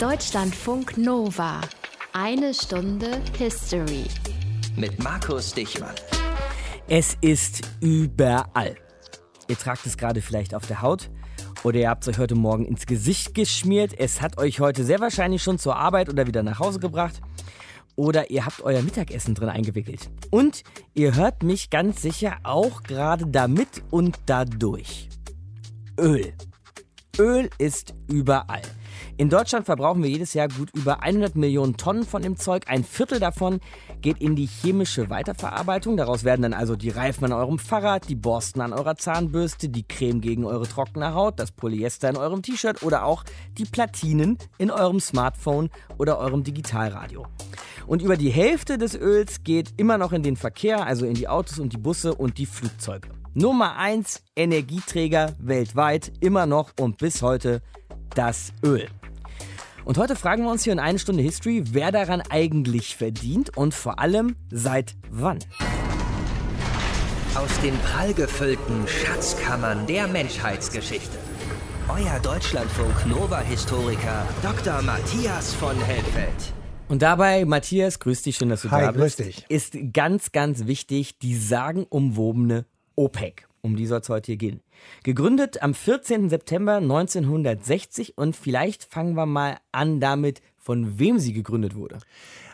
Deutschlandfunk Nova. Eine Stunde History. Mit Markus Dichmann. Es ist überall. Ihr tragt es gerade vielleicht auf der Haut oder ihr habt es euch heute Morgen ins Gesicht geschmiert. Es hat euch heute sehr wahrscheinlich schon zur Arbeit oder wieder nach Hause gebracht. Oder ihr habt euer Mittagessen drin eingewickelt. Und ihr hört mich ganz sicher auch gerade damit und dadurch. Öl. Öl ist überall. In Deutschland verbrauchen wir jedes Jahr gut über 100 Millionen Tonnen von dem Zeug. Ein Viertel davon geht in die chemische Weiterverarbeitung. Daraus werden dann also die Reifen an eurem Fahrrad, die Borsten an eurer Zahnbürste, die Creme gegen eure trockene Haut, das Polyester in eurem T-Shirt oder auch die Platinen in eurem Smartphone oder eurem Digitalradio. Und über die Hälfte des Öls geht immer noch in den Verkehr, also in die Autos und die Busse und die Flugzeuge. Nummer 1 Energieträger weltweit, immer noch und bis heute das Öl. Und heute fragen wir uns hier in eine Stunde History, wer daran eigentlich verdient und vor allem seit wann. Aus den prallgefüllten Schatzkammern der Menschheitsgeschichte. Euer Deutschlandfunk Nova-Historiker Dr. Matthias von Helfeld. Und dabei, Matthias, grüß dich, schön, dass du Hi, da bist. grüß dich. Ist ganz, ganz wichtig die sagenumwobene OPEC. Um die soll es heute hier gehen. Gegründet am 14. September 1960 und vielleicht fangen wir mal an damit, von wem sie gegründet wurde.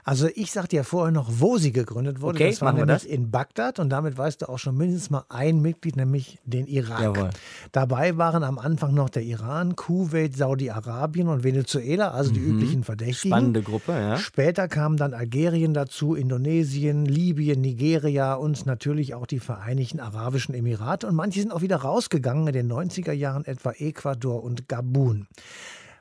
Also ich sagte ja vorher noch, wo sie gegründet wurde. Okay, das war nämlich das. in Bagdad und damit weißt du auch schon mindestens mal ein Mitglied, nämlich den Irak. Jawohl. Dabei waren am Anfang noch der Iran, Kuwait, Saudi-Arabien und Venezuela, also die üblichen Verdächtigen. Mhm. Spannende Gruppe, ja. Später kamen dann Algerien dazu, Indonesien, Libyen, Nigeria und natürlich auch die Vereinigten Arabischen Emirate. Und manche sind auch wieder rausgegangen in den 90er Jahren, etwa Ecuador und Gabun.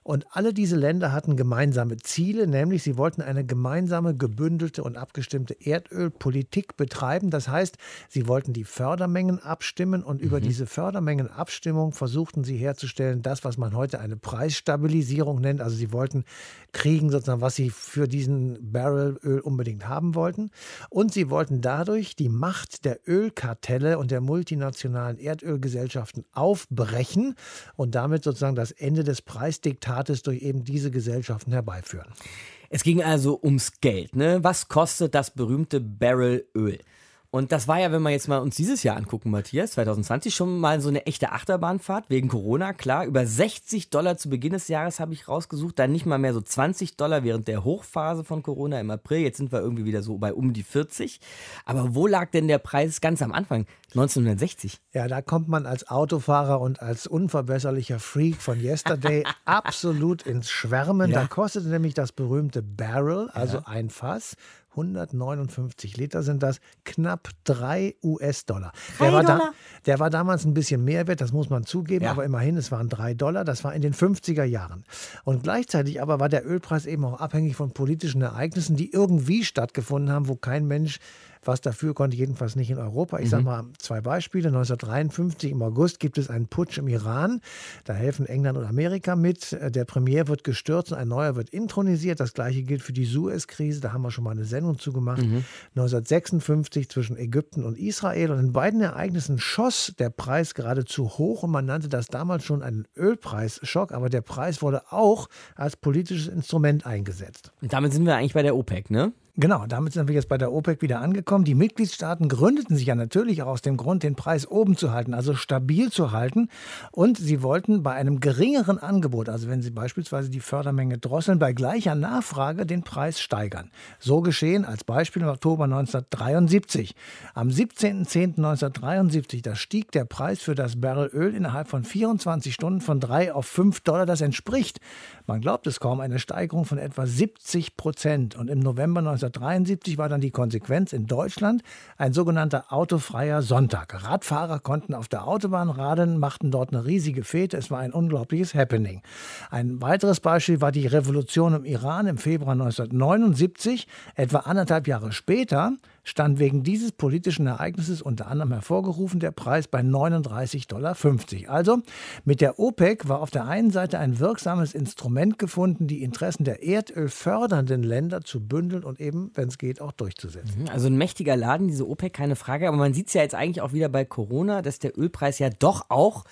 Und alle diese Länder hatten gemeinsame Ziele, nämlich sie wollten eine gemeinsame, gebündelte und abgestimmte Erdölpolitik betreiben. Das heißt, sie wollten die Fördermengen abstimmen und über diese Fördermengenabstimmung versuchten sie herzustellen, das, was man heute eine Preisstabilisierung nennt. Also sie wollten kriegen sozusagen, was sie für diesen Barrel Öl unbedingt haben wollten. Und sie wollten dadurch die Macht der Ölkartelle und der multinationalen Erdölgesellschaften aufbrechen und damit sozusagen das Ende des Preisdiktates durch eben diese Gesellschaften herbeiführen. Es ging also ums Geld. Ne? Was kostet das berühmte Barrel Öl? Und das war ja, wenn wir jetzt mal uns dieses Jahr angucken, Matthias, 2020, schon mal so eine echte Achterbahnfahrt wegen Corona, klar. Über 60 Dollar zu Beginn des Jahres habe ich rausgesucht, dann nicht mal mehr so 20 Dollar während der Hochphase von Corona im April. Jetzt sind wir irgendwie wieder so bei um die 40. Aber wo lag denn der Preis ganz am Anfang? 1960. Ja, da kommt man als Autofahrer und als unverbesserlicher Freak von Yesterday absolut ins Schwärmen. Ja. Da kostete nämlich das berühmte Barrel, also ein Fass, 159 Liter sind das, knapp 3 US-Dollar. Der, war da- der war damals ein bisschen mehr wert, das muss man zugeben, Ja. aber immerhin, es waren 3 Dollar. Das war in den 50er Jahren. Und gleichzeitig aber war der Ölpreis eben auch abhängig von politischen Ereignissen, die irgendwie stattgefunden haben, wo kein Mensch was dafür konnte, jedenfalls nicht in Europa. Ich sage mal zwei Beispiele. 1953 im August gibt es einen Putsch im Iran. Da helfen England und Amerika mit. Äh, Der Premier wird gestürzt und ein neuer wird intronisiert. Das gleiche gilt für die Suez-Krise. Da haben wir schon mal eine Sendung zugemacht. 1956 zwischen Ägypten und Israel. Und in beiden Ereignissen schoss der Preis geradezu hoch und man nannte das damals schon einen Ölpreisschock. Aber der Preis wurde auch als politisches Instrument eingesetzt. Und damit sind wir eigentlich bei der OPEC, ne? Genau, damit sind wir jetzt bei der OPEC wieder angekommen. Die Mitgliedstaaten gründeten sich ja natürlich auch aus dem Grund, den Preis oben zu halten, also stabil zu halten. Und sie wollten bei einem geringeren Angebot, also wenn sie beispielsweise die Fördermenge drosseln, bei gleicher Nachfrage den Preis steigern. So geschehen als Beispiel im Oktober 1973. Am 17.10.1973, da stieg der Preis für das Barrel Öl innerhalb von 24 Stunden von 3 auf 5 Dollar. Das entspricht, man glaubt es kaum, eine Steigerung von etwa 70 Prozent. Und im November 1973 war dann die Konsequenz in Deutschland ein sogenannter autofreier Sonntag. Radfahrer konnten auf der Autobahn radeln, machten dort eine riesige Fete. Es war ein unglaubliches Happening. Ein weiteres Beispiel war die Revolution im Iran im Februar 1979. Etwa anderthalb Jahre später stand wegen dieses politischen Ereignisses unter anderem hervorgerufen der Preis bei 39,50 Dollar. Also mit der OPEC war auf der einen Seite ein wirksames Instrument gefunden, die Interessen der erdölfördernden Länder zu bündeln und eben, wenn es geht, auch durchzusetzen. Also ein mächtiger Laden, diese OPEC, keine Frage. Aber man sieht es ja jetzt eigentlich auch wieder bei Corona, dass der Ölpreis ja doch auch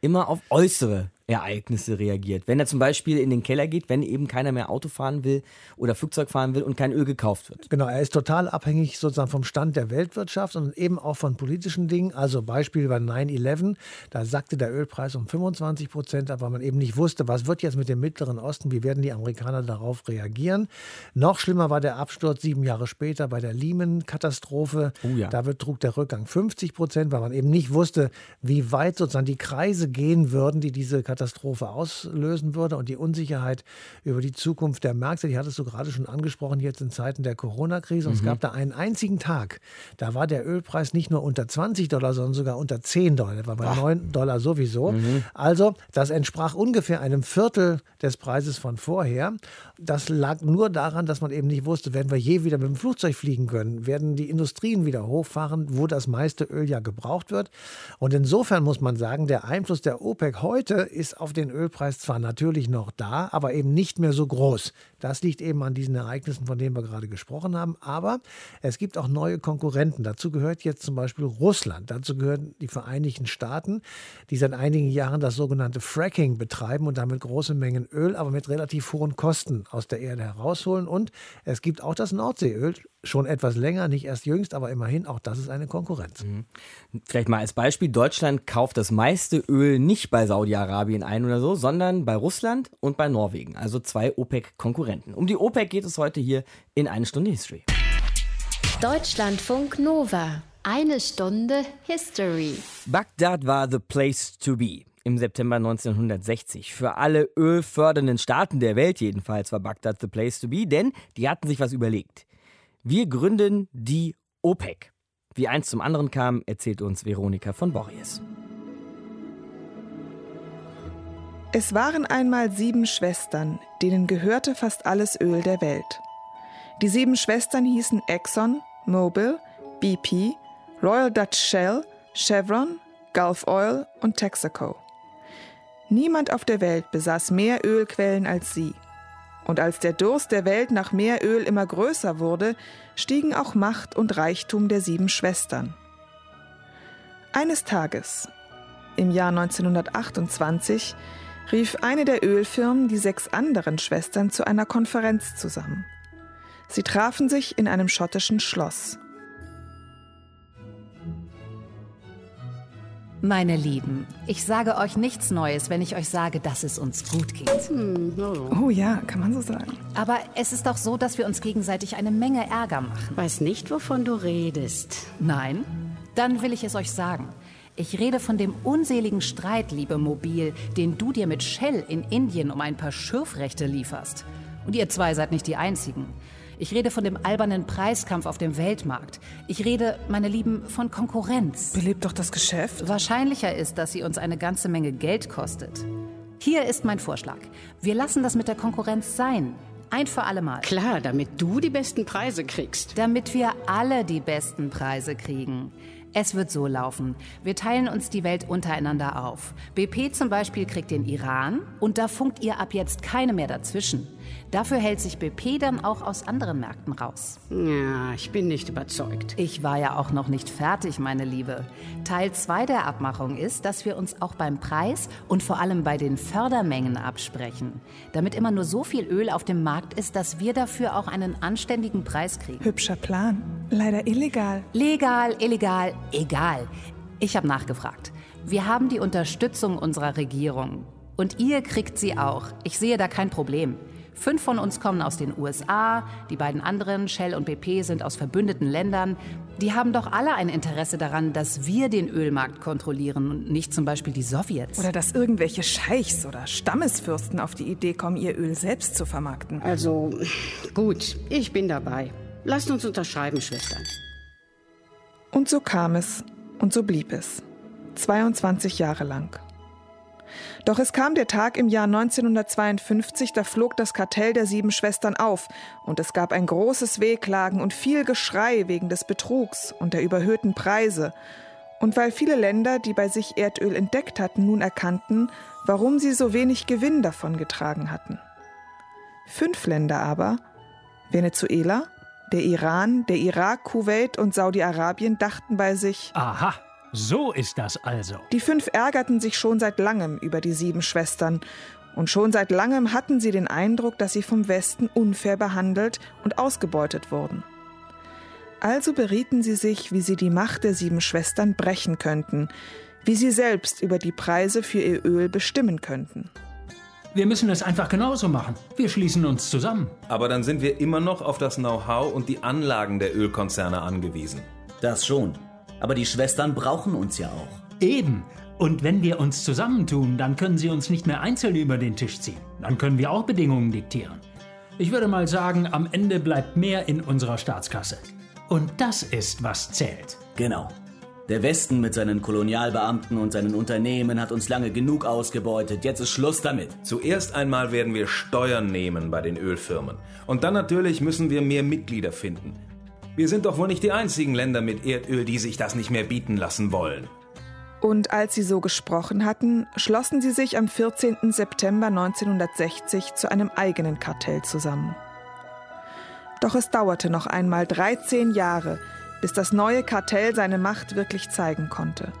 immer auf äußere Ereignisse reagiert. Wenn er zum Beispiel in den Keller geht, wenn eben keiner mehr Auto fahren will oder Flugzeug fahren will und kein Öl gekauft wird. Genau, er ist total abhängig sozusagen vom Stand der Weltwirtschaft und eben auch von politischen Dingen. Also Beispiel bei 9-11, da sackte der Ölpreis um 25 Prozent ab, weil man eben nicht wusste, was wird jetzt mit dem Mittleren Osten, wie werden die Amerikaner darauf reagieren. Noch schlimmer war der Absturz sieben Jahre später bei der Lehman-Katastrophe. Oh ja. Da betrug der Rückgang 50 Prozent, weil man eben nicht wusste, wie weit sozusagen die Kreise gehen würden, die diese Katastrophe auslösen würde und die Unsicherheit über die Zukunft der Märkte, die hattest du gerade schon angesprochen, jetzt in Zeiten der Corona-Krise. Und es gab da einen einzigen Tag, da war der Ölpreis nicht nur unter 20 Dollar, sondern sogar unter 10 Dollar. Der war bei 9 Dollar sowieso. Also, das entsprach ungefähr einem Viertel des Preises von vorher. Das lag nur daran, dass man eben nicht wusste, werden wir je wieder mit dem Flugzeug fliegen können, werden die Industrien wieder hochfahren, wo das meiste Öl ja gebraucht wird. Und insofern muss man sagen, der Einfluss der OPEC heute ist auf den Ölpreis zwar natürlich noch da, aber eben nicht mehr so groß. Das liegt eben an diesen Ereignissen, von denen wir gerade gesprochen haben. Aber es gibt auch neue Konkurrenten. Dazu gehört jetzt zum Beispiel Russland. Dazu gehören die Vereinigten Staaten, die seit einigen Jahren das sogenannte Fracking betreiben und damit große Mengen Öl, aber mit relativ hohen Kosten aus der Erde herausholen. Und es gibt auch das Nordseeöl, schon etwas länger, nicht erst jüngst, aber immerhin, auch das ist eine Konkurrenz. Vielleicht mal als Beispiel, Deutschland kauft das meiste Öl nicht bei Saudi-Arabien ein oder so, sondern bei Russland und bei Norwegen, also zwei OPEC-Konkurrenten. Um die OPEC geht es heute hier in eine Stunde History. Deutschlandfunk Nova. Eine Stunde History. Bagdad war the place to be. Im September 1960. Für alle ölfördernden Staaten der Welt jedenfalls war Bagdad the place to be, denn die hatten sich was überlegt. Wir gründen die OPEC. Wie eins zum anderen kam, erzählt uns Veronika von Borries. Es waren einmal sieben Schwestern, denen gehörte fast alles Öl der Welt. Die sieben Schwestern hießen Exxon, Mobil, BP, Royal Dutch Shell, Chevron, Gulf Oil und Texaco. Niemand auf der Welt besaß mehr Ölquellen als sie. Und als der Durst der Welt nach mehr Öl immer größer wurde, stiegen auch Macht und Reichtum der sieben Schwestern. Eines Tages, im Jahr 1928, rief eine der Ölfirmen die sechs anderen Schwestern zu einer Konferenz zusammen. Sie trafen sich in einem schottischen Schloss. Meine Lieben, ich sage euch nichts Neues, wenn ich euch sage, dass es uns gut geht. Oh ja, kann man so sagen. Aber es ist doch so, dass wir uns gegenseitig eine Menge Ärger machen. Weiß nicht, wovon du redest. Nein? Dann will ich es euch sagen. Ich rede von dem unseligen Streit, liebe Mobil, den du dir mit Shell in Indien um ein paar Schürfrechte lieferst. Und ihr zwei seid nicht die Einzigen. Ich rede von dem albernen Preiskampf auf dem Weltmarkt. Ich rede, meine Lieben, von Konkurrenz. Belebt doch das Geschäft. Wahrscheinlicher ist, dass sie uns eine ganze Menge Geld kostet. Hier ist mein Vorschlag. Wir lassen das mit der Konkurrenz sein. Ein für alle Mal. Klar, damit du die besten Preise kriegst. Damit wir alle die besten Preise kriegen. Es wird so laufen. Wir teilen uns die Welt untereinander auf. BP zum Beispiel kriegt den Iran und da funkt ihr ab jetzt keine mehr dazwischen. Dafür hält sich BP dann auch aus anderen Märkten raus. Ja, ich bin nicht überzeugt. Ich war ja auch noch nicht fertig, meine Liebe. Teil 2 der Abmachung ist, dass wir uns auch beim Preis und vor allem bei den Fördermengen absprechen. Damit immer nur so viel Öl auf dem Markt ist, dass wir dafür auch einen anständigen Preis kriegen. Hübscher Plan. Leider illegal. Legal, illegal, egal. Ich habe nachgefragt. Wir haben die Unterstützung unserer Regierung. Und ihr kriegt sie auch. Ich sehe da kein Problem. Fünf von uns kommen aus den USA, die beiden anderen, Shell und BP, sind aus verbündeten Ländern. Die haben doch alle ein Interesse daran, dass wir den Ölmarkt kontrollieren und nicht zum Beispiel die Sowjets. Oder dass irgendwelche Scheichs oder Stammesfürsten auf die Idee kommen, ihr Öl selbst zu vermarkten. Also, gut, ich bin dabei. Lasst uns unterschreiben, Schwestern. Und so kam es und so blieb es. 22 Jahre lang. Doch es kam der Tag im Jahr 1952, da flog das Kartell der sieben Schwestern auf und es gab ein großes Wehklagen und viel Geschrei wegen des Betrugs und der überhöhten Preise. Und weil viele Länder, die bei sich Erdöl entdeckt hatten, nun erkannten, warum sie so wenig Gewinn davon getragen hatten. Fünf Länder aber, Venezuela, der Iran, der Irak, Kuwait und Saudi-Arabien dachten bei sich, Aha, So ist das also. Die fünf ärgerten sich schon seit langem über die sieben Schwestern. Und schon seit langem hatten sie den Eindruck, dass sie vom Westen unfair behandelt und ausgebeutet wurden. Also berieten sie sich, wie sie die Macht der sieben Schwestern brechen könnten, wie sie selbst über die Preise für ihr Öl bestimmen könnten. Wir müssen es einfach genauso machen. Wir schließen uns zusammen. Aber dann sind wir immer noch auf das Know-how und die Anlagen der Ölkonzerne angewiesen. Das schon. Aber die Schwestern brauchen uns ja auch. Eben. Und wenn wir uns zusammentun, dann können sie uns nicht mehr einzeln über den Tisch ziehen. Dann können wir auch Bedingungen diktieren. Ich würde mal sagen, am Ende bleibt mehr in unserer Staatskasse. Und das ist, was zählt. Genau. Der Westen mit seinen Kolonialbeamten und seinen Unternehmen hat uns lange genug ausgebeutet. Jetzt ist Schluss damit. Zuerst einmal werden wir Steuern nehmen bei den Ölfirmen. Und dann natürlich müssen wir mehr Mitglieder finden. Wir sind doch wohl nicht die einzigen Länder mit Erdöl, die sich das nicht mehr bieten lassen wollen. Und als sie so gesprochen hatten, schlossen sie sich am 14. September 1960 zu einem eigenen Kartell zusammen. Doch es dauerte noch einmal 13 Jahre, bis das neue Kartell seine Macht wirklich zeigen konnte.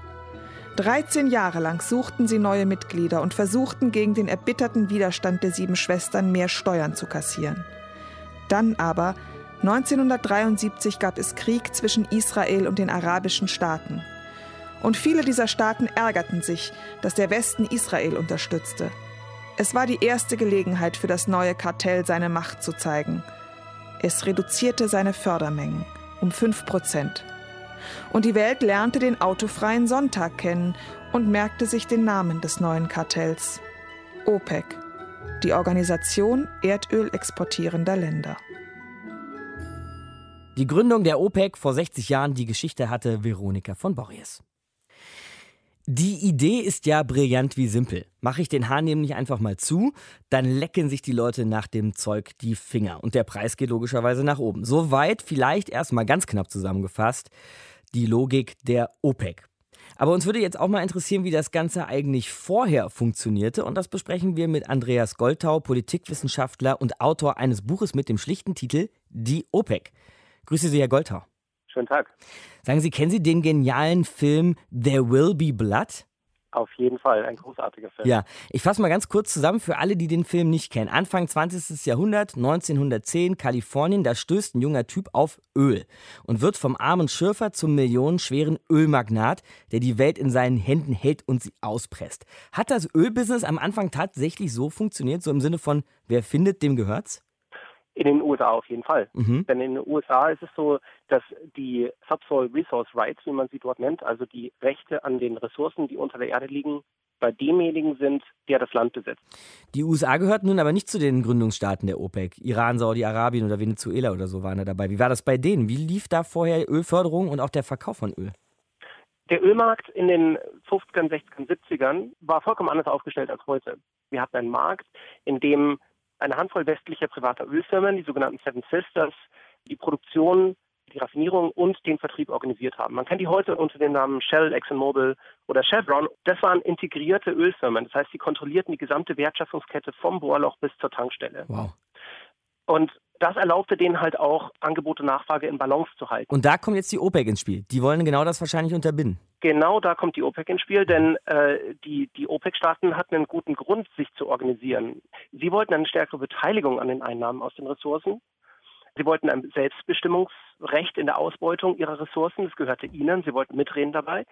13 Jahre lang suchten sie neue Mitglieder und versuchten gegen den erbitterten Widerstand der sieben Schwestern mehr Steuern zu kassieren. Dann aber, 1973 gab es Krieg zwischen Israel und den arabischen Staaten. Und viele dieser Staaten ärgerten sich, dass der Westen Israel unterstützte. Es war die erste Gelegenheit für das neue Kartell, seine Macht zu zeigen. Es reduzierte seine Fördermengen um 5 Prozent. Und die Welt lernte den autofreien Sonntag kennen und merkte sich den Namen des neuen Kartells. OPEC, die Organisation Erdöl exportierender Länder. Die Gründung der OPEC vor 60 Jahren, die Geschichte hatte Veronika von Borries. Die Idee ist ja brillant wie simpel. Mache ich den Hahn nämlich einfach mal zu, dann lecken sich die Leute nach dem Zeug die Finger und der Preis geht logischerweise nach oben. Soweit vielleicht erstmal ganz knapp zusammengefasst die Logik der OPEC. Aber uns würde jetzt auch mal interessieren, wie das Ganze eigentlich vorher funktionierte. Und das besprechen wir mit Andreas Goltau, Politikwissenschaftler und Autor eines Buches mit dem schlichten Titel Die OPEC. Grüße Sie, Herr Goltau. Schönen Tag. Sagen Sie, kennen Sie den genialen Film There Will Be Blood? Auf jeden Fall, ein großartiger Film. Ja, ich fasse mal ganz kurz zusammen für alle, die den Film nicht kennen. Anfang 20. Jahrhundert, 1910, Kalifornien, da stößt ein junger Typ auf Öl und wird vom armen Schürfer zum millionenschweren Ölmagnat, der die Welt in seinen Händen hält und sie auspresst. Hat das Ölbusiness am Anfang tatsächlich so funktioniert, so im Sinne von, wer findet, dem gehört's? In den USA auf jeden Fall. Mhm. Denn in den USA ist es so, dass die Subsoil Resource Rights, wie man sie dort nennt, also die Rechte an den Ressourcen, die unter der Erde liegen, bei demjenigen sind, der das Land besitzt. Die USA gehörten nun aber nicht zu den Gründungsstaaten der OPEC. Iran, Saudi-Arabien oder Venezuela oder so waren da dabei. Wie war das bei denen? Wie lief da vorher Ölförderung und auch der Verkauf von Öl? Der Ölmarkt in den 50ern, 60ern, 70ern war vollkommen anders aufgestellt als heute. Wir hatten einen Markt, in dem eine Handvoll westlicher privater Ölfirmen, die sogenannten Seven Sisters, die Produktion, die Raffinierung und den Vertrieb organisiert haben. Man kennt die heute unter dem Namen Shell, ExxonMobil oder Chevron. Das waren integrierte Ölfirmen. Das heißt, sie kontrollierten die gesamte Wertschöpfungskette vom Bohrloch bis zur Tankstelle. Wow. Und das erlaubte denen halt auch, Angebot und Nachfrage in Balance zu halten. Und da kommt jetzt die OPEC ins Spiel. Die wollen genau das wahrscheinlich unterbinden. Genau da kommt die OPEC ins Spiel, denn äh, die, die OPEC-Staaten hatten einen guten Grund, sich zu organisieren. Sie wollten eine stärkere Beteiligung an den Einnahmen aus den Ressourcen. Sie wollten ein Selbstbestimmungsrecht in der Ausbeutung ihrer Ressourcen. Das gehörte ihnen. Sie wollten mitreden dabei.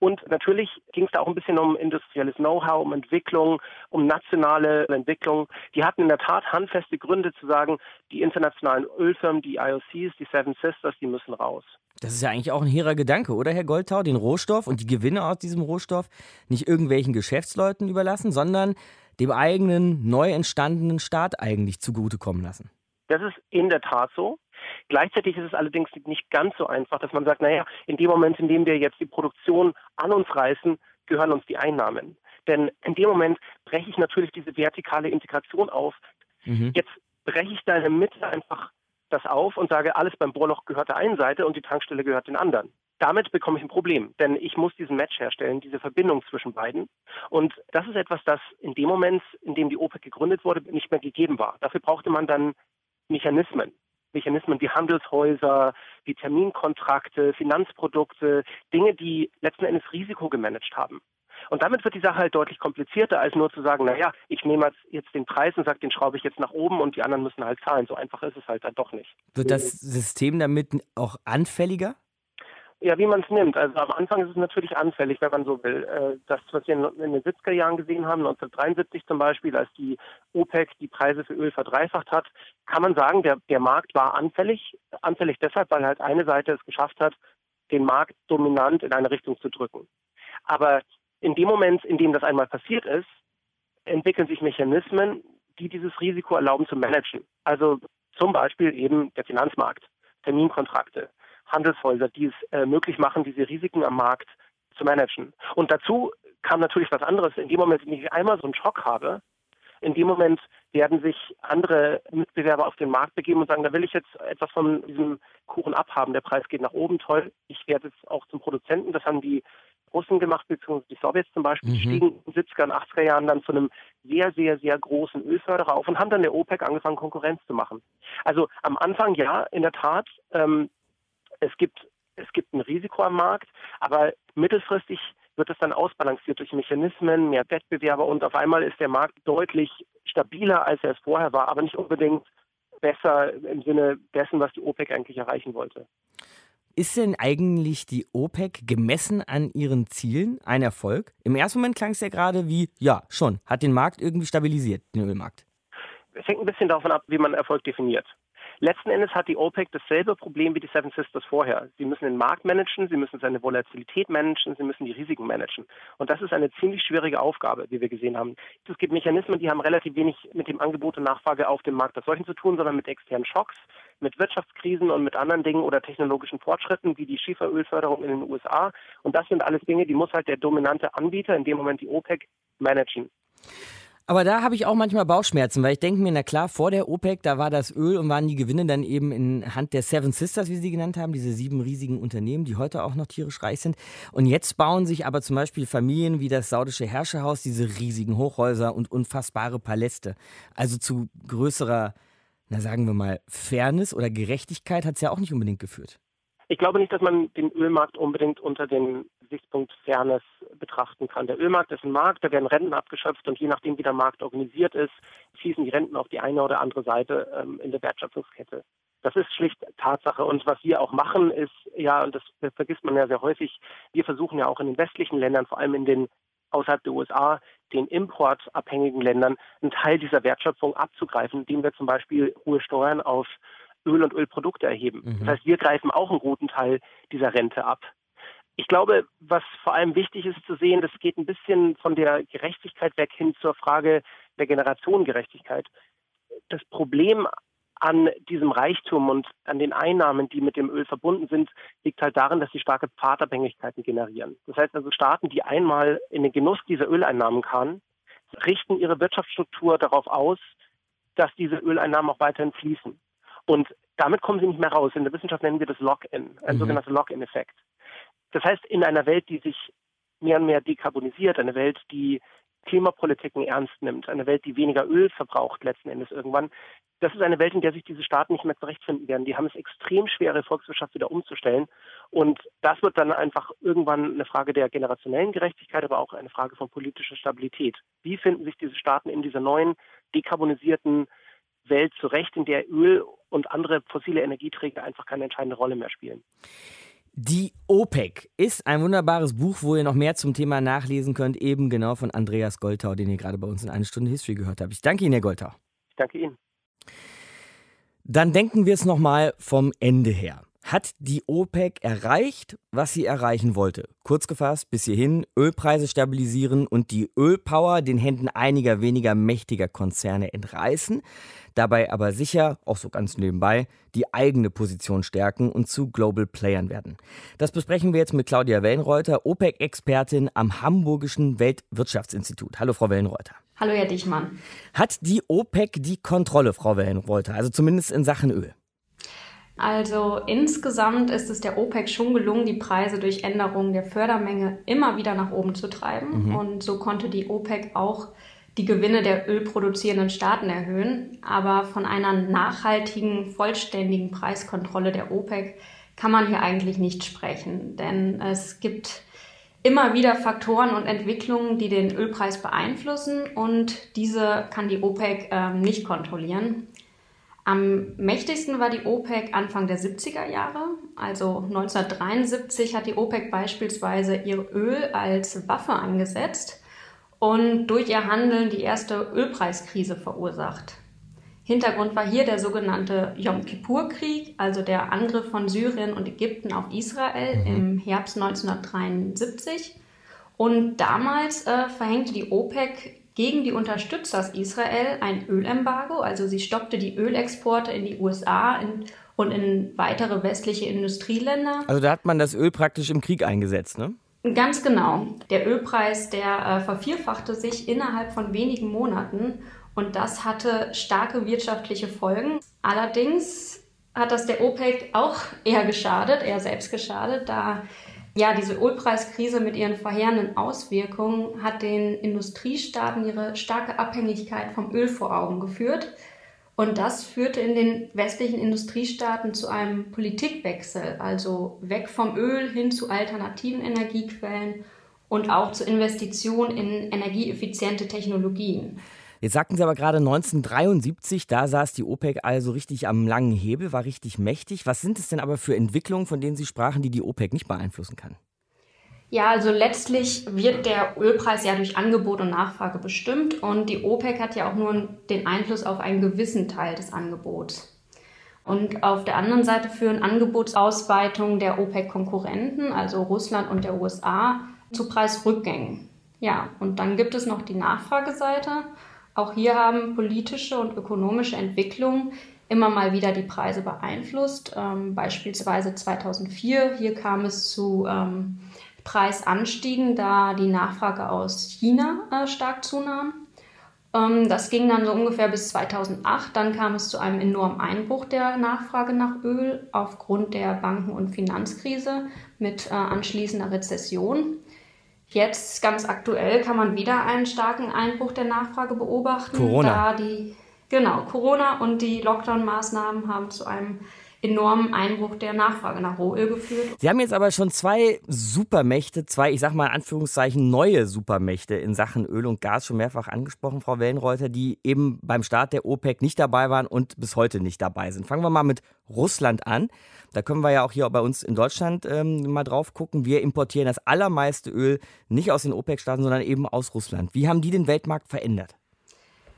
Und natürlich ging es da auch ein bisschen um industrielles Know-how, um Entwicklung, um nationale Entwicklung. Die hatten in der Tat handfeste Gründe zu sagen, die internationalen Ölfirmen, die IOCs, die Seven Sisters, die müssen raus. Das ist ja eigentlich auch ein hehrer Gedanke, oder Herr Goldtau? Den Rohstoff und die Gewinne aus diesem Rohstoff nicht irgendwelchen Geschäftsleuten überlassen, sondern dem eigenen, neu entstandenen Staat eigentlich zugutekommen lassen. Das ist in der Tat so. Gleichzeitig ist es allerdings nicht ganz so einfach, dass man sagt, naja, in dem Moment, in dem wir jetzt die Produktion an uns reißen, gehören uns die Einnahmen. Denn in dem Moment breche ich natürlich diese vertikale Integration auf. Mhm. Jetzt breche ich da in der Mitte einfach das auf und sage, alles beim Bohrloch gehört der einen Seite und die Tankstelle gehört den anderen. Damit bekomme ich ein Problem, denn ich muss diesen Match herstellen, diese Verbindung zwischen beiden. Und das ist etwas, das in dem Moment, in dem die OPEC gegründet wurde, nicht mehr gegeben war. Dafür brauchte man dann Mechanismen. Mechanismen wie Handelshäuser, wie Terminkontrakte, Finanzprodukte, Dinge, die letzten Endes Risiko gemanagt haben. Und damit wird die Sache halt deutlich komplizierter, als nur zu sagen, naja, ich nehme jetzt den Preis und sage, den schraube ich jetzt nach oben und die anderen müssen halt zahlen. So einfach ist es halt dann doch nicht. Wird das System damit auch anfälliger? Ja, wie man es nimmt. Also am Anfang ist es natürlich anfällig, wenn man so will. Äh, das, was wir in den 70er Jahren gesehen haben, 1973 zum Beispiel, als die OPEC die Preise für Öl verdreifacht hat, kann man sagen, der, der Markt war anfällig. Anfällig deshalb, weil halt eine Seite es geschafft hat, den Markt dominant in eine Richtung zu drücken. Aber in dem Moment, in dem das einmal passiert ist, entwickeln sich Mechanismen, die dieses Risiko erlauben zu managen. Also zum Beispiel eben der Finanzmarkt, Terminkontrakte, Handelshäuser, die es äh, möglich machen, diese Risiken am Markt zu managen. Und dazu kam natürlich was anderes. In dem Moment, in dem ich einmal so einen Schock habe, in dem Moment werden sich andere Mitbewerber auf den Markt begeben und sagen, da will ich jetzt etwas von diesem Kuchen abhaben. Der Preis geht nach oben, toll. Ich werde jetzt auch zum Produzenten. Das haben die Russen gemacht, beziehungsweise die Sowjets zum Beispiel, die mhm. stiegen in den 70er und 80er Jahren dann zu einem sehr, sehr, sehr großen Ölförderer auf und haben dann der OPEC angefangen, Konkurrenz zu machen. Also am Anfang ja, in der Tat, ähm, es gibt, es gibt ein Risiko am Markt, aber mittelfristig wird es dann ausbalanciert durch Mechanismen, mehr Wettbewerber und auf einmal ist der Markt deutlich stabiler, als er es vorher war, aber nicht unbedingt besser im Sinne dessen, was die OPEC eigentlich erreichen wollte. Ist denn eigentlich die OPEC gemessen an ihren Zielen ein Erfolg? Im ersten Moment klang es ja gerade wie, ja, schon, hat den Markt irgendwie stabilisiert, den Ölmarkt. Es hängt ein bisschen davon ab, wie man Erfolg definiert. Letzten Endes hat die OPEC dasselbe Problem wie die Seven Sisters vorher. Sie müssen den Markt managen, sie müssen seine Volatilität managen, sie müssen die Risiken managen. Und das ist eine ziemlich schwierige Aufgabe, wie wir gesehen haben. Es gibt Mechanismen, die haben relativ wenig mit dem Angebot und Nachfrage auf dem Markt als solchen zu tun, sondern mit externen Schocks, mit Wirtschaftskrisen und mit anderen Dingen oder technologischen Fortschritten wie die Schieferölförderung in den USA. Und das sind alles Dinge, die muss halt der dominante Anbieter, in dem Moment die OPEC, managen. Aber da habe ich auch manchmal Bauchschmerzen, weil ich denke mir, na klar, vor der OPEC, da war das Öl und waren die Gewinne dann eben in Hand der Seven Sisters, wie sie genannt haben, diese sieben riesigen Unternehmen, die heute auch noch tierisch reich sind. Und jetzt bauen sich aber zum Beispiel Familien wie das saudische Herrscherhaus diese riesigen Hochhäuser und unfassbare Paläste. Also zu größerer, na sagen wir mal, Fairness oder Gerechtigkeit hat es ja auch nicht unbedingt geführt. Ich glaube nicht, dass man den Ölmarkt unbedingt unter den Gesichtspunkt Fairness betrachten kann. Der Ölmarkt ist ein Markt, da werden Renten abgeschöpft und je nachdem, wie der Markt organisiert ist, fließen die Renten auf die eine oder andere Seite ähm, in der Wertschöpfungskette. Das ist schlicht Tatsache. Und was wir auch machen, ist, ja, und das vergisst man ja sehr häufig, wir versuchen ja auch in den westlichen Ländern, vor allem in den außerhalb der USA, den importabhängigen Ländern, einen Teil dieser Wertschöpfung abzugreifen, indem wir zum Beispiel hohe Steuern auf Öl und Ölprodukte erheben. Mhm. Das heißt, wir greifen auch einen guten Teil dieser Rente ab. Ich glaube, was vor allem wichtig ist zu sehen, das geht ein bisschen von der Gerechtigkeit weg hin zur Frage der Generationengerechtigkeit. Das Problem an diesem Reichtum und an den Einnahmen, die mit dem Öl verbunden sind, liegt halt darin, dass sie starke Pfadabhängigkeiten generieren. Das heißt also Staaten, die einmal in den Genuss dieser Öleinnahmen kamen, richten ihre Wirtschaftsstruktur darauf aus, dass diese Öleinnahmen auch weiterhin fließen. Und damit kommen sie nicht mehr raus. In der Wissenschaft nennen wir das Lock-in, ein mhm. sogenannter Lock-in-Effekt. Das heißt, in einer Welt, die sich mehr und mehr dekarbonisiert, eine Welt, die Klimapolitiken ernst nimmt, eine Welt, die weniger Öl verbraucht letzten Endes irgendwann, das ist eine Welt, in der sich diese Staaten nicht mehr zurechtfinden werden. Die haben es extrem schwer, ihre Volkswirtschaft wieder umzustellen. Und das wird dann einfach irgendwann eine Frage der generationellen Gerechtigkeit, aber auch eine Frage von politischer Stabilität. Wie finden sich diese Staaten in dieser neuen, dekarbonisierten Welt zurecht, in der Öl und andere fossile Energieträger einfach keine entscheidende Rolle mehr spielen? Die OPEC ist ein wunderbares Buch, wo ihr noch mehr zum Thema nachlesen könnt, eben genau von Andreas Goltau, den ihr gerade bei uns in einer Stunde History gehört habt. Ich danke Ihnen, Herr Goltau. Ich danke Ihnen. Dann denken wir es nochmal vom Ende her hat die OPEC erreicht, was sie erreichen wollte. Kurz gefasst, bis hierhin Ölpreise stabilisieren und die Ölpower den Händen einiger weniger mächtiger Konzerne entreißen, dabei aber sicher, auch so ganz nebenbei, die eigene Position stärken und zu Global Playern werden. Das besprechen wir jetzt mit Claudia Wellenreuter, OPEC-Expertin am Hamburgischen Weltwirtschaftsinstitut. Hallo, Frau Wellenreuter. Hallo, Herr Dichmann. Hat die OPEC die Kontrolle, Frau Wellenreuter, also zumindest in Sachen Öl? Also insgesamt ist es der OPEC schon gelungen, die Preise durch Änderungen der Fördermenge immer wieder nach oben zu treiben. Mhm. Und so konnte die OPEC auch die Gewinne der ölproduzierenden Staaten erhöhen. Aber von einer nachhaltigen, vollständigen Preiskontrolle der OPEC kann man hier eigentlich nicht sprechen. Denn es gibt immer wieder Faktoren und Entwicklungen, die den Ölpreis beeinflussen und diese kann die OPEC äh, nicht kontrollieren. Am mächtigsten war die OPEC Anfang der 70er Jahre. Also 1973 hat die OPEC beispielsweise ihr Öl als Waffe eingesetzt und durch ihr Handeln die erste Ölpreiskrise verursacht. Hintergrund war hier der sogenannte Yom Kippur-Krieg, also der Angriff von Syrien und Ägypten auf Israel mhm. im Herbst 1973. Und damals äh, verhängte die OPEC gegen die Unterstützer Israel ein Ölembargo, also sie stoppte die Ölexporte in die USA in, und in weitere westliche Industrieländer. Also da hat man das Öl praktisch im Krieg eingesetzt, ne? Ganz genau. Der Ölpreis, der äh, vervierfachte sich innerhalb von wenigen Monaten und das hatte starke wirtschaftliche Folgen. Allerdings hat das der OPEC auch eher geschadet, eher selbst geschadet, da ja, diese Ölpreiskrise mit ihren verheerenden Auswirkungen hat den Industriestaaten ihre starke Abhängigkeit vom Öl vor Augen geführt. Und das führte in den westlichen Industriestaaten zu einem Politikwechsel, also weg vom Öl hin zu alternativen Energiequellen und auch zu Investitionen in energieeffiziente Technologien. Jetzt sagten Sie aber gerade 1973, da saß die OPEC also richtig am langen Hebel, war richtig mächtig. Was sind es denn aber für Entwicklungen, von denen Sie sprachen, die die OPEC nicht beeinflussen kann? Ja, also letztlich wird der Ölpreis ja durch Angebot und Nachfrage bestimmt und die OPEC hat ja auch nur den Einfluss auf einen gewissen Teil des Angebots. Und auf der anderen Seite führen Angebotsausweitungen der OPEC-Konkurrenten, also Russland und der USA, zu Preisrückgängen. Ja, und dann gibt es noch die Nachfrageseite. Auch hier haben politische und ökonomische Entwicklungen immer mal wieder die Preise beeinflusst. Ähm, beispielsweise 2004, hier kam es zu ähm, Preisanstiegen, da die Nachfrage aus China äh, stark zunahm. Ähm, das ging dann so ungefähr bis 2008. Dann kam es zu einem enormen Einbruch der Nachfrage nach Öl aufgrund der Banken- und Finanzkrise mit äh, anschließender Rezession. Jetzt ganz aktuell kann man wieder einen starken Einbruch der Nachfrage beobachten. Corona. Da die, genau, Corona und die Lockdown-Maßnahmen haben zu einem enormen Einbruch der Nachfrage nach Rohöl geführt. Sie haben jetzt aber schon zwei Supermächte, zwei, ich sag mal in Anführungszeichen, neue Supermächte in Sachen Öl und Gas schon mehrfach angesprochen, Frau Wellenreuter, die eben beim Start der OPEC nicht dabei waren und bis heute nicht dabei sind. Fangen wir mal mit Russland an. Da können wir ja auch hier bei uns in Deutschland ähm, mal drauf gucken. Wir importieren das allermeiste Öl nicht aus den OPEC-Staaten, sondern eben aus Russland. Wie haben die den Weltmarkt verändert?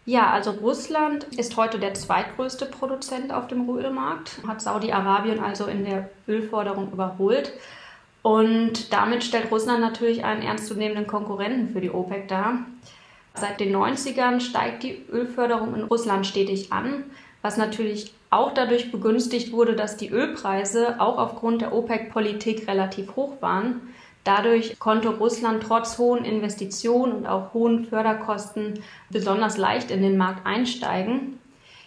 Ja, also Russland ist heute der zweitgrößte Produzent auf dem Ölmarkt, hat Saudi-Arabien also in der Ölforderung überholt. Und damit stellt Russland natürlich einen ernstzunehmenden Konkurrenten für die OPEC dar. Seit den 90ern steigt die Ölförderung in Russland stetig an, was natürlich auch dadurch begünstigt wurde, dass die Ölpreise auch aufgrund der OPEC-Politik relativ hoch waren. Dadurch konnte Russland trotz hohen Investitionen und auch hohen Förderkosten besonders leicht in den Markt einsteigen.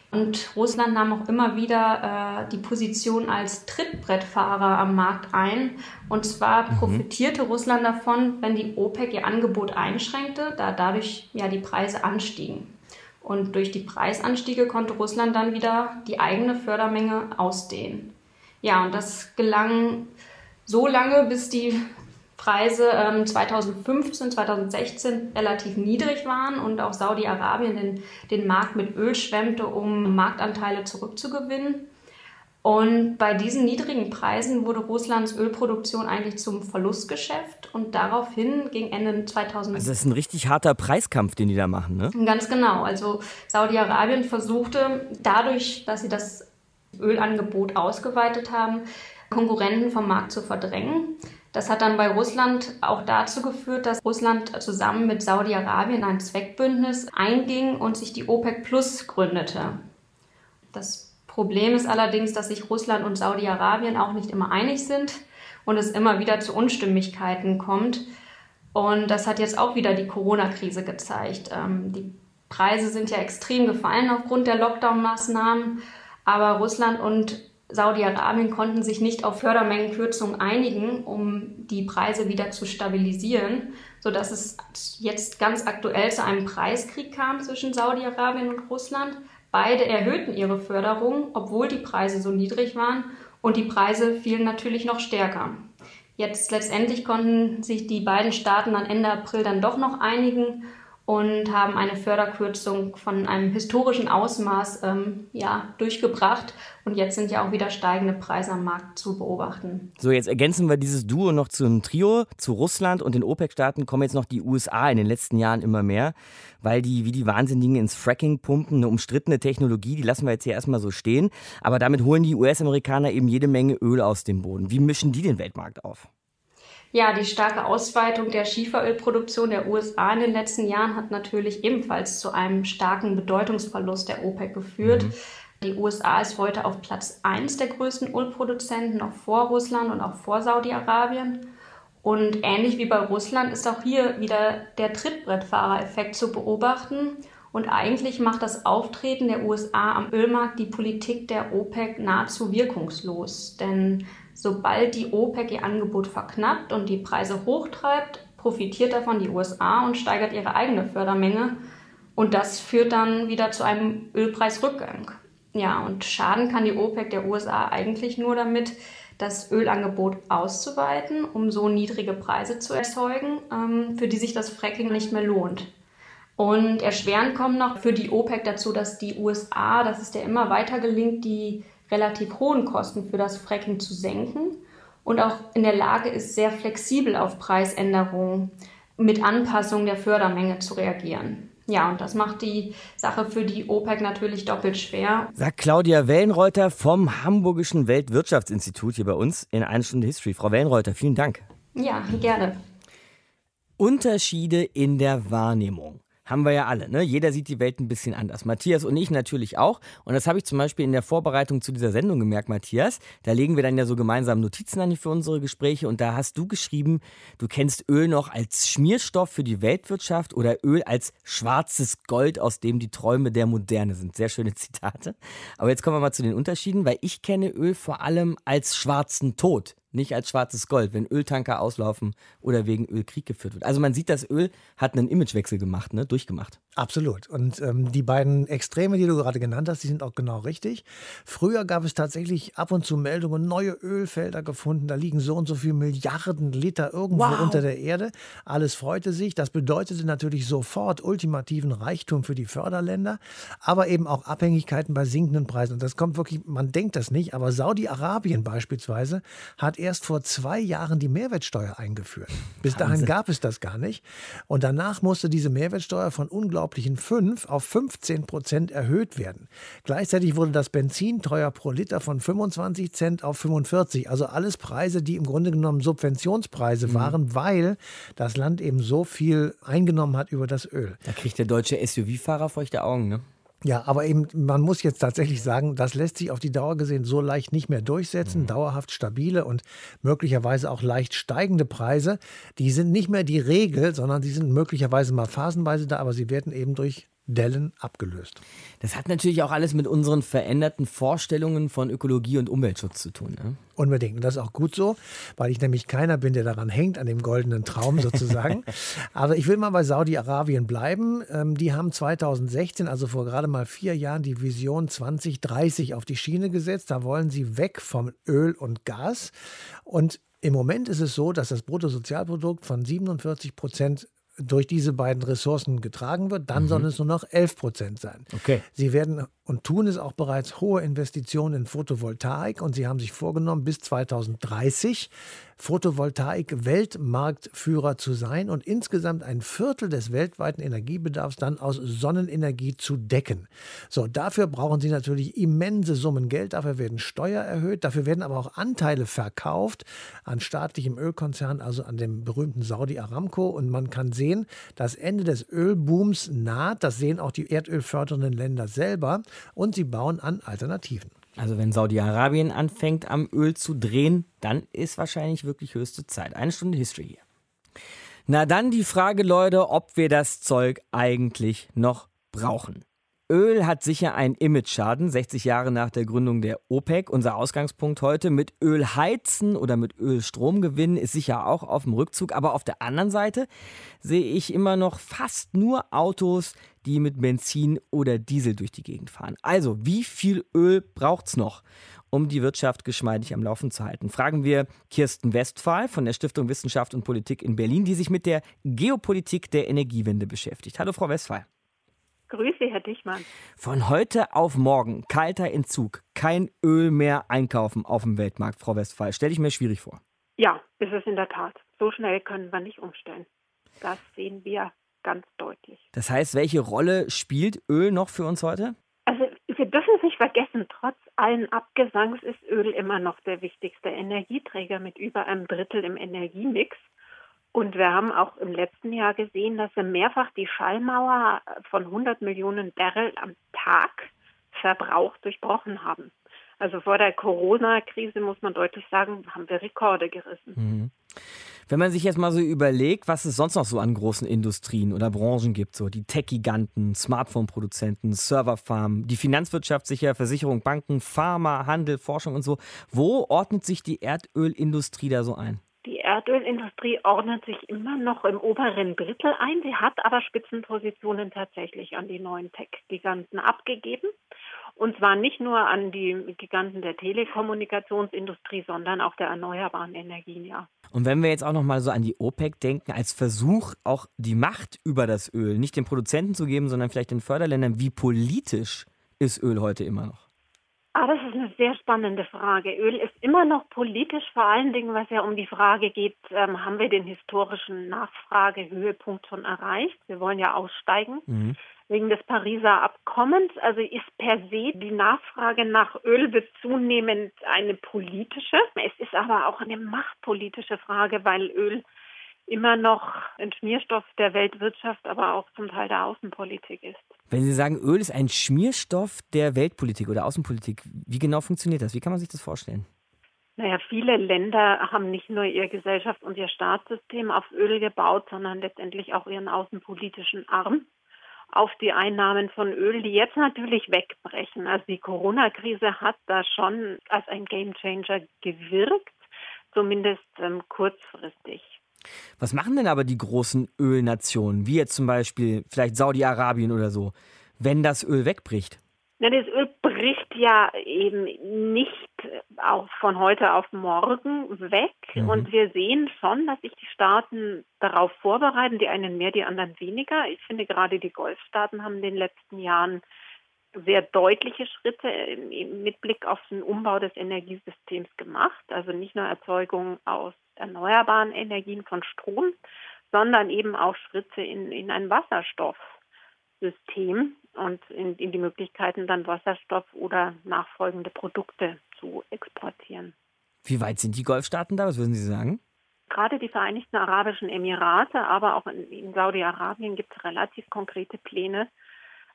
Und Russland nahm auch immer wieder äh, die Position als Trittbrettfahrer am Markt ein. Und zwar mhm. profitierte Russland davon, wenn die OPEC ihr Angebot einschränkte, da dadurch ja die Preise anstiegen. Und durch die Preisanstiege konnte Russland dann wieder die eigene Fördermenge ausdehnen. Ja, und das gelang so lange, bis die Preise ähm, 2015, 2016 relativ niedrig waren und auch Saudi-Arabien den, den Markt mit Öl schwemmte, um Marktanteile zurückzugewinnen. Und bei diesen niedrigen Preisen wurde Russlands Ölproduktion eigentlich zum Verlustgeschäft und daraufhin ging Ende 2000. Also das ist ein richtig harter Preiskampf, den die da machen, ne? Ganz genau. Also Saudi-Arabien versuchte dadurch, dass sie das Ölangebot ausgeweitet haben, Konkurrenten vom Markt zu verdrängen. Das hat dann bei Russland auch dazu geführt, dass Russland zusammen mit Saudi-Arabien ein Zweckbündnis einging und sich die OPEC Plus gründete. Das Problem ist allerdings, dass sich Russland und Saudi-Arabien auch nicht immer einig sind und es immer wieder zu Unstimmigkeiten kommt. Und das hat jetzt auch wieder die Corona-Krise gezeigt. Ähm, die Preise sind ja extrem gefallen aufgrund der Lockdown-Maßnahmen, aber Russland und Saudi-Arabien konnten sich nicht auf Fördermengenkürzungen einigen, um die Preise wieder zu stabilisieren, sodass es jetzt ganz aktuell zu einem Preiskrieg kam zwischen Saudi-Arabien und Russland. Beide erhöhten ihre Förderung, obwohl die Preise so niedrig waren und die Preise fielen natürlich noch stärker. Jetzt letztendlich konnten sich die beiden Staaten an Ende April dann doch noch einigen und haben eine Förderkürzung von einem historischen Ausmaß ähm, ja, durchgebracht. Und jetzt sind ja auch wieder steigende Preise am Markt zu beobachten. So, jetzt ergänzen wir dieses Duo noch zu einem Trio. Zu Russland und den OPEC-Staaten kommen jetzt noch die USA in den letzten Jahren immer mehr, weil die wie die Wahnsinnigen ins Fracking pumpen. Eine umstrittene Technologie, die lassen wir jetzt hier erstmal so stehen. Aber damit holen die US-Amerikaner eben jede Menge Öl aus dem Boden. Wie mischen die den Weltmarkt auf? Ja, die starke Ausweitung der Schieferölproduktion der USA in den letzten Jahren hat natürlich ebenfalls zu einem starken Bedeutungsverlust der OPEC geführt. Mhm. Die USA ist heute auf Platz 1 der größten Ölproduzenten, noch vor Russland und auch vor Saudi-Arabien. Und ähnlich wie bei Russland ist auch hier wieder der Trittbrettfahrereffekt zu beobachten. Und eigentlich macht das Auftreten der USA am Ölmarkt die Politik der OPEC nahezu wirkungslos. Denn Sobald die OPEC ihr Angebot verknappt und die Preise hochtreibt, profitiert davon die USA und steigert ihre eigene Fördermenge. Und das führt dann wieder zu einem Ölpreisrückgang. Ja, und schaden kann die OPEC der USA eigentlich nur damit, das Ölangebot auszuweiten, um so niedrige Preise zu erzeugen, ähm, für die sich das Fracking nicht mehr lohnt. Und erschwerend kommt noch für die OPEC dazu, dass die USA, dass es der immer weiter gelingt, die relativ hohen Kosten für das Fracking zu senken und auch in der Lage ist, sehr flexibel auf Preisänderungen mit Anpassung der Fördermenge zu reagieren. Ja, und das macht die Sache für die OPEC natürlich doppelt schwer. Sagt Claudia Wellenreuter vom Hamburgischen Weltwirtschaftsinstitut hier bei uns in einer Stunde History. Frau Wellenreuter, vielen Dank. Ja, gerne. Unterschiede in der Wahrnehmung haben wir ja alle. Ne? Jeder sieht die Welt ein bisschen anders. Matthias und ich natürlich auch. Und das habe ich zum Beispiel in der Vorbereitung zu dieser Sendung gemerkt, Matthias. Da legen wir dann ja so gemeinsam Notizen an für unsere Gespräche. Und da hast du geschrieben, du kennst Öl noch als Schmierstoff für die Weltwirtschaft oder Öl als schwarzes Gold, aus dem die Träume der Moderne sind. Sehr schöne Zitate. Aber jetzt kommen wir mal zu den Unterschieden, weil ich kenne Öl vor allem als schwarzen Tod nicht als schwarzes Gold, wenn Öltanker auslaufen oder wegen Öl Krieg geführt wird. Also man sieht, das Öl hat einen Imagewechsel gemacht, ne? durchgemacht. Absolut. Und ähm, die beiden Extreme, die du gerade genannt hast, die sind auch genau richtig. Früher gab es tatsächlich ab und zu Meldungen, neue Ölfelder gefunden, da liegen so und so viele Milliarden Liter irgendwo wow. unter der Erde. Alles freute sich. Das bedeutete natürlich sofort ultimativen Reichtum für die Förderländer, aber eben auch Abhängigkeiten bei sinkenden Preisen. Und das kommt wirklich, man denkt das nicht, aber Saudi-Arabien beispielsweise hat erst vor zwei Jahren die Mehrwertsteuer eingeführt. Bis dahin Wahnsinn. gab es das gar nicht. Und danach musste diese Mehrwertsteuer von unglaublichen 5 auf 15 Prozent erhöht werden. Gleichzeitig wurde das Benzin teuer pro Liter von 25 Cent auf 45. Also alles Preise, die im Grunde genommen Subventionspreise mhm. waren, weil das Land eben so viel eingenommen hat über das Öl. Da kriegt der deutsche SUV-Fahrer feuchte Augen, ne? Ja, aber eben, man muss jetzt tatsächlich sagen, das lässt sich auf die Dauer gesehen so leicht nicht mehr durchsetzen. Mhm. Dauerhaft stabile und möglicherweise auch leicht steigende Preise, die sind nicht mehr die Regel, sondern die sind möglicherweise mal phasenweise da, aber sie werden eben durch Dellen abgelöst. Das hat natürlich auch alles mit unseren veränderten Vorstellungen von Ökologie und Umweltschutz zu tun. Ne? Unbedingt. Und das ist auch gut so, weil ich nämlich keiner bin, der daran hängt, an dem goldenen Traum sozusagen. Aber ich will mal bei Saudi-Arabien bleiben. Ähm, die haben 2016, also vor gerade mal vier Jahren, die Vision 2030 auf die Schiene gesetzt. Da wollen sie weg vom Öl und Gas. Und im Moment ist es so, dass das Bruttosozialprodukt von 47 Prozent durch diese beiden Ressourcen getragen wird, dann mhm. sollen es nur noch 11 Prozent sein. Okay. Sie werden und tun es auch bereits hohe Investitionen in Photovoltaik. Und sie haben sich vorgenommen, bis 2030 Photovoltaik-Weltmarktführer zu sein und insgesamt ein Viertel des weltweiten Energiebedarfs dann aus Sonnenenergie zu decken. So, dafür brauchen sie natürlich immense Summen Geld, dafür werden Steuer erhöht, dafür werden aber auch Anteile verkauft an staatlichem Ölkonzern, also an dem berühmten Saudi Aramco. Und man kann sehen, das Ende des Ölbooms naht, das sehen auch die erdölfördernden Länder selber und sie bauen an Alternativen. Also wenn Saudi-Arabien anfängt am Öl zu drehen, dann ist wahrscheinlich wirklich höchste Zeit. Eine Stunde History hier. Na dann die Frage, Leute, ob wir das Zeug eigentlich noch brauchen. Öl hat sicher einen Image-Schaden, 60 Jahre nach der Gründung der OPEC. Unser Ausgangspunkt heute mit Öl heizen oder mit Öl Strom gewinnen ist sicher auch auf dem Rückzug. Aber auf der anderen Seite sehe ich immer noch fast nur Autos, die mit Benzin oder Diesel durch die Gegend fahren. Also, wie viel Öl braucht es noch, um die Wirtschaft geschmeidig am Laufen zu halten? Fragen wir Kirsten Westphal von der Stiftung Wissenschaft und Politik in Berlin, die sich mit der Geopolitik der Energiewende beschäftigt. Hallo, Frau Westphal. Grüße, Herr Dichmann. Von heute auf morgen kalter Entzug, kein Öl mehr einkaufen auf dem Weltmarkt, Frau Westphal. Stelle ich mir schwierig vor. Ja, ist es in der Tat. So schnell können wir nicht umstellen. Das sehen wir ganz deutlich. Das heißt, welche Rolle spielt Öl noch für uns heute? Also wir dürfen es nicht vergessen, trotz allen Abgesangs ist Öl immer noch der wichtigste Energieträger mit über einem Drittel im Energiemix. Und wir haben auch im letzten Jahr gesehen, dass wir mehrfach die Schallmauer von 100 Millionen Barrel am Tag Verbrauch durchbrochen haben. Also vor der Corona-Krise muss man deutlich sagen, haben wir Rekorde gerissen. Mhm. Wenn man sich jetzt mal so überlegt, was es sonst noch so an großen Industrien oder Branchen gibt, so die Tech-Giganten, Smartphone-Produzenten, Serverfarmen, die Finanzwirtschaft sicher, Versicherung, Banken, Pharma, Handel, Forschung und so. Wo ordnet sich die Erdölindustrie da so ein? Die Erdölindustrie ordnet sich immer noch im oberen Drittel ein. Sie hat aber Spitzenpositionen tatsächlich an die neuen Tech-Giganten abgegeben. Und zwar nicht nur an die Giganten der Telekommunikationsindustrie, sondern auch der erneuerbaren Energien, ja. Und wenn wir jetzt auch noch mal so an die OPEC denken, als Versuch, auch die Macht über das Öl nicht den Produzenten zu geben, sondern vielleicht den Förderländern, wie politisch ist Öl heute immer noch? Ah, das ist eine sehr spannende Frage. Öl ist immer noch politisch, vor allen Dingen, was ja um die Frage geht, ähm, haben wir den historischen Nachfragehöhepunkt schon erreicht? Wir wollen ja aussteigen mhm. wegen des Pariser Abkommens. Also ist per se die Nachfrage nach Öl wird zunehmend eine politische. Es ist aber auch eine machtpolitische Frage, weil Öl immer noch ein Schmierstoff der Weltwirtschaft, aber auch zum Teil der Außenpolitik ist. Wenn Sie sagen, Öl ist ein Schmierstoff der Weltpolitik oder Außenpolitik, wie genau funktioniert das? Wie kann man sich das vorstellen? Naja, viele Länder haben nicht nur ihr Gesellschafts- und ihr Staatssystem auf Öl gebaut, sondern letztendlich auch ihren außenpolitischen Arm auf die Einnahmen von Öl, die jetzt natürlich wegbrechen. Also die Corona-Krise hat da schon als ein Gamechanger gewirkt, zumindest ähm, kurzfristig. Was machen denn aber die großen Ölnationen, wie jetzt zum Beispiel vielleicht Saudi-Arabien oder so, wenn das Öl wegbricht? Na, das Öl bricht ja eben nicht auch von heute auf morgen weg. Mhm. Und wir sehen schon, dass sich die Staaten darauf vorbereiten, die einen mehr, die anderen weniger. Ich finde gerade die Golfstaaten haben in den letzten Jahren sehr deutliche Schritte mit Blick auf den Umbau des Energiesystems gemacht. Also nicht nur Erzeugung aus erneuerbaren Energien von Strom, sondern eben auch Schritte in, in ein Wasserstoffsystem und in, in die Möglichkeiten, dann Wasserstoff oder nachfolgende Produkte zu exportieren. Wie weit sind die Golfstaaten da? Was würden Sie sagen? Gerade die Vereinigten Arabischen Emirate, aber auch in, in Saudi-Arabien gibt es relativ konkrete Pläne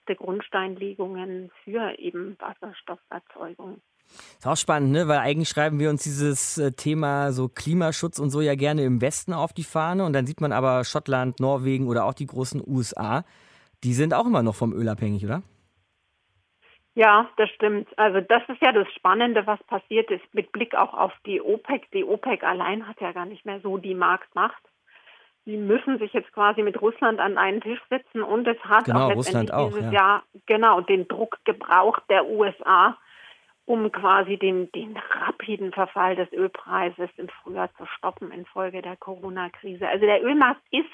der Grundsteinlegungen für eben Wasserstofferzeugung. Ist auch spannend, ne? weil eigentlich schreiben wir uns dieses äh, Thema so Klimaschutz und so ja gerne im Westen auf die Fahne und dann sieht man aber Schottland, Norwegen oder auch die großen USA, die sind auch immer noch vom Öl abhängig, oder? Ja, das stimmt. Also das ist ja das Spannende, was passiert ist mit Blick auch auf die OPEC. Die OPEC allein hat ja gar nicht mehr so die Marktmacht. Sie müssen sich jetzt quasi mit Russland an einen Tisch setzen und es hat genau, auch letztendlich auch, dieses ja. Jahr genau den Druck gebraucht der USA, um quasi den, den rapiden Verfall des Ölpreises im Frühjahr zu stoppen infolge der Corona-Krise. Also der Ölmarkt ist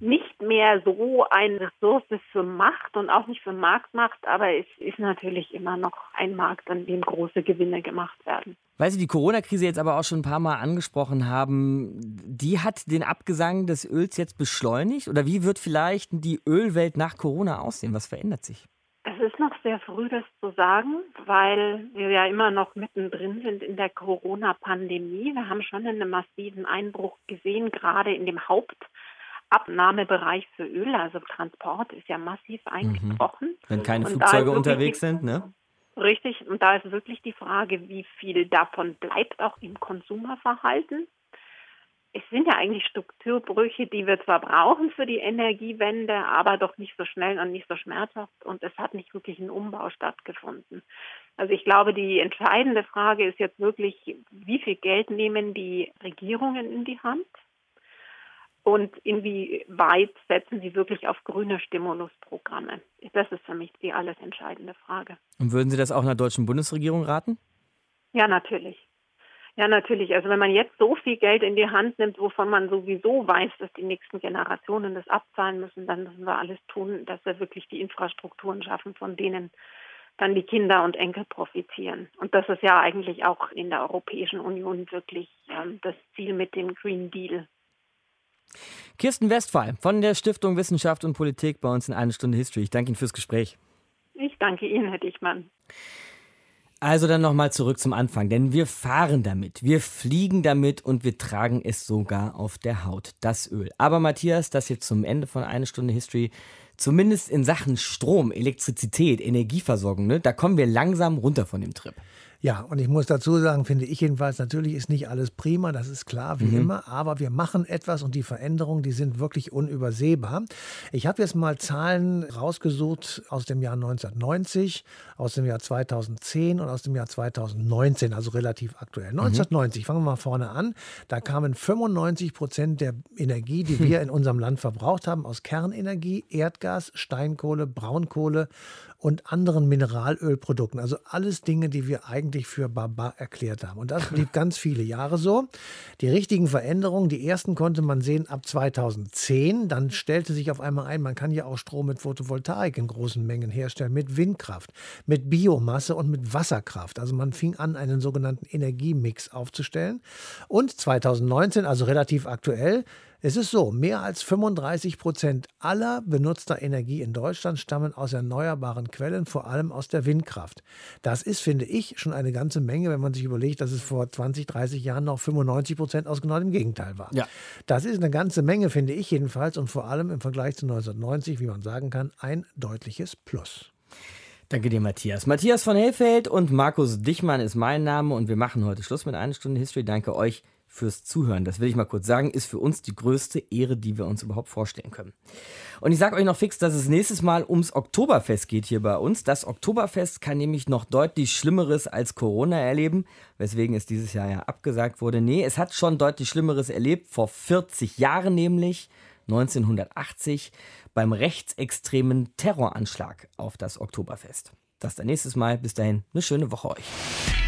nicht mehr so eine Ressource für Macht und auch nicht für Marktmacht, aber es ist natürlich immer noch ein Markt, an dem große Gewinne gemacht werden. Weil Sie die Corona-Krise jetzt aber auch schon ein paar Mal angesprochen haben, die hat den Abgesang des Öls jetzt beschleunigt? Oder wie wird vielleicht die Ölwelt nach Corona aussehen? Was verändert sich? Es ist noch sehr früh, das zu sagen, weil wir ja immer noch mittendrin sind in der Corona-Pandemie. Wir haben schon einen massiven Einbruch gesehen, gerade in dem Hauptabnahmebereich für Öl. Also Transport ist ja massiv mhm. eingebrochen. Wenn keine Und Flugzeuge unterwegs sind, ne? Richtig. Und da ist wirklich die Frage, wie viel davon bleibt auch im Konsumerverhalten. es sind ja eigentlich Strukturbrüche, die wir zwar brauchen für die Energiewende, aber doch nicht so schnell und nicht so schmerzhaft und es hat nicht wirklich ein Umbau stattgefunden. Also ich glaube, die entscheidende Frage ist jetzt wirklich, wie viel Geld nehmen die Regierungen in die Hand? Und inwieweit setzen sie wirklich auf grüne Stimulusprogramme? Das ist für mich die alles entscheidende Frage. Und würden Sie das auch einer deutschen Bundesregierung raten? Ja, natürlich. Ja, natürlich. Also wenn man jetzt so viel Geld in die Hand nimmt, wovon man sowieso weiß, dass die nächsten Generationen das abzahlen müssen, dann müssen wir alles tun, dass wir wirklich die Infrastrukturen schaffen, von denen dann die Kinder und Enkel profitieren. Und das ist ja eigentlich auch in der Europäischen Union wirklich ähm, das Ziel mit dem Green Deal. Kirsten Westphal von der Stiftung Wissenschaft und Politik bei uns in eine Stunde History. Ich danke Ihnen fürs Gespräch. Ich danke Ihnen, Herr Dichmann. Also dann nochmal zurück zum Anfang, denn wir fahren damit, wir fliegen damit und wir tragen es sogar auf der Haut, das Öl. Aber Matthias, das jetzt zum Ende von eine Stunde History, zumindest in Sachen Strom, Elektrizität, Energieversorgung, ne, da kommen wir langsam runter von dem Trip. Ja, und ich muss dazu sagen, finde ich jedenfalls, natürlich ist nicht alles prima, das ist klar, wie mhm. immer, aber wir machen etwas und die Veränderungen, die sind wirklich unübersehbar. Ich habe jetzt mal Zahlen rausgesucht aus dem Jahr 1990, aus dem Jahr 2010 und aus dem Jahr 2019, also relativ aktuell. 1990, mhm. fangen wir mal vorne an, da kamen 95 Prozent der Energie, die wir in unserem Land verbraucht haben, aus Kernenergie, Erdgas, Steinkohle, Braunkohle und anderen Mineralölprodukten. Also alles Dinge, die wir eigentlich für Baba erklärt haben. Und das blieb ganz viele Jahre so. Die richtigen Veränderungen, die ersten konnte man sehen ab 2010. Dann stellte sich auf einmal ein, man kann ja auch Strom mit Photovoltaik in großen Mengen herstellen, mit Windkraft, mit Biomasse und mit Wasserkraft. Also man fing an, einen sogenannten Energiemix aufzustellen. Und 2019, also relativ aktuell, es ist so, mehr als 35 Prozent aller benutzter Energie in Deutschland stammen aus erneuerbaren Quellen, vor allem aus der Windkraft. Das ist, finde ich, schon eine ganze Menge, wenn man sich überlegt, dass es vor 20, 30 Jahren noch 95 Prozent aus genau dem Gegenteil war. Ja. Das ist eine ganze Menge, finde ich jedenfalls, und vor allem im Vergleich zu 1990, wie man sagen kann, ein deutliches Plus. Danke dir, Matthias. Matthias von Hellfeld und Markus Dichmann ist mein Name und wir machen heute Schluss mit einer Stunde History. Danke euch fürs Zuhören. Das will ich mal kurz sagen, ist für uns die größte Ehre, die wir uns überhaupt vorstellen können. Und ich sage euch noch fix, dass es nächstes Mal ums Oktoberfest geht hier bei uns. Das Oktoberfest kann nämlich noch deutlich Schlimmeres als Corona erleben, weswegen es dieses Jahr ja abgesagt wurde. Nee, es hat schon deutlich Schlimmeres erlebt, vor 40 Jahren nämlich, 1980, beim rechtsextremen Terroranschlag auf das Oktoberfest. Das dann nächstes Mal. Bis dahin, eine schöne Woche euch.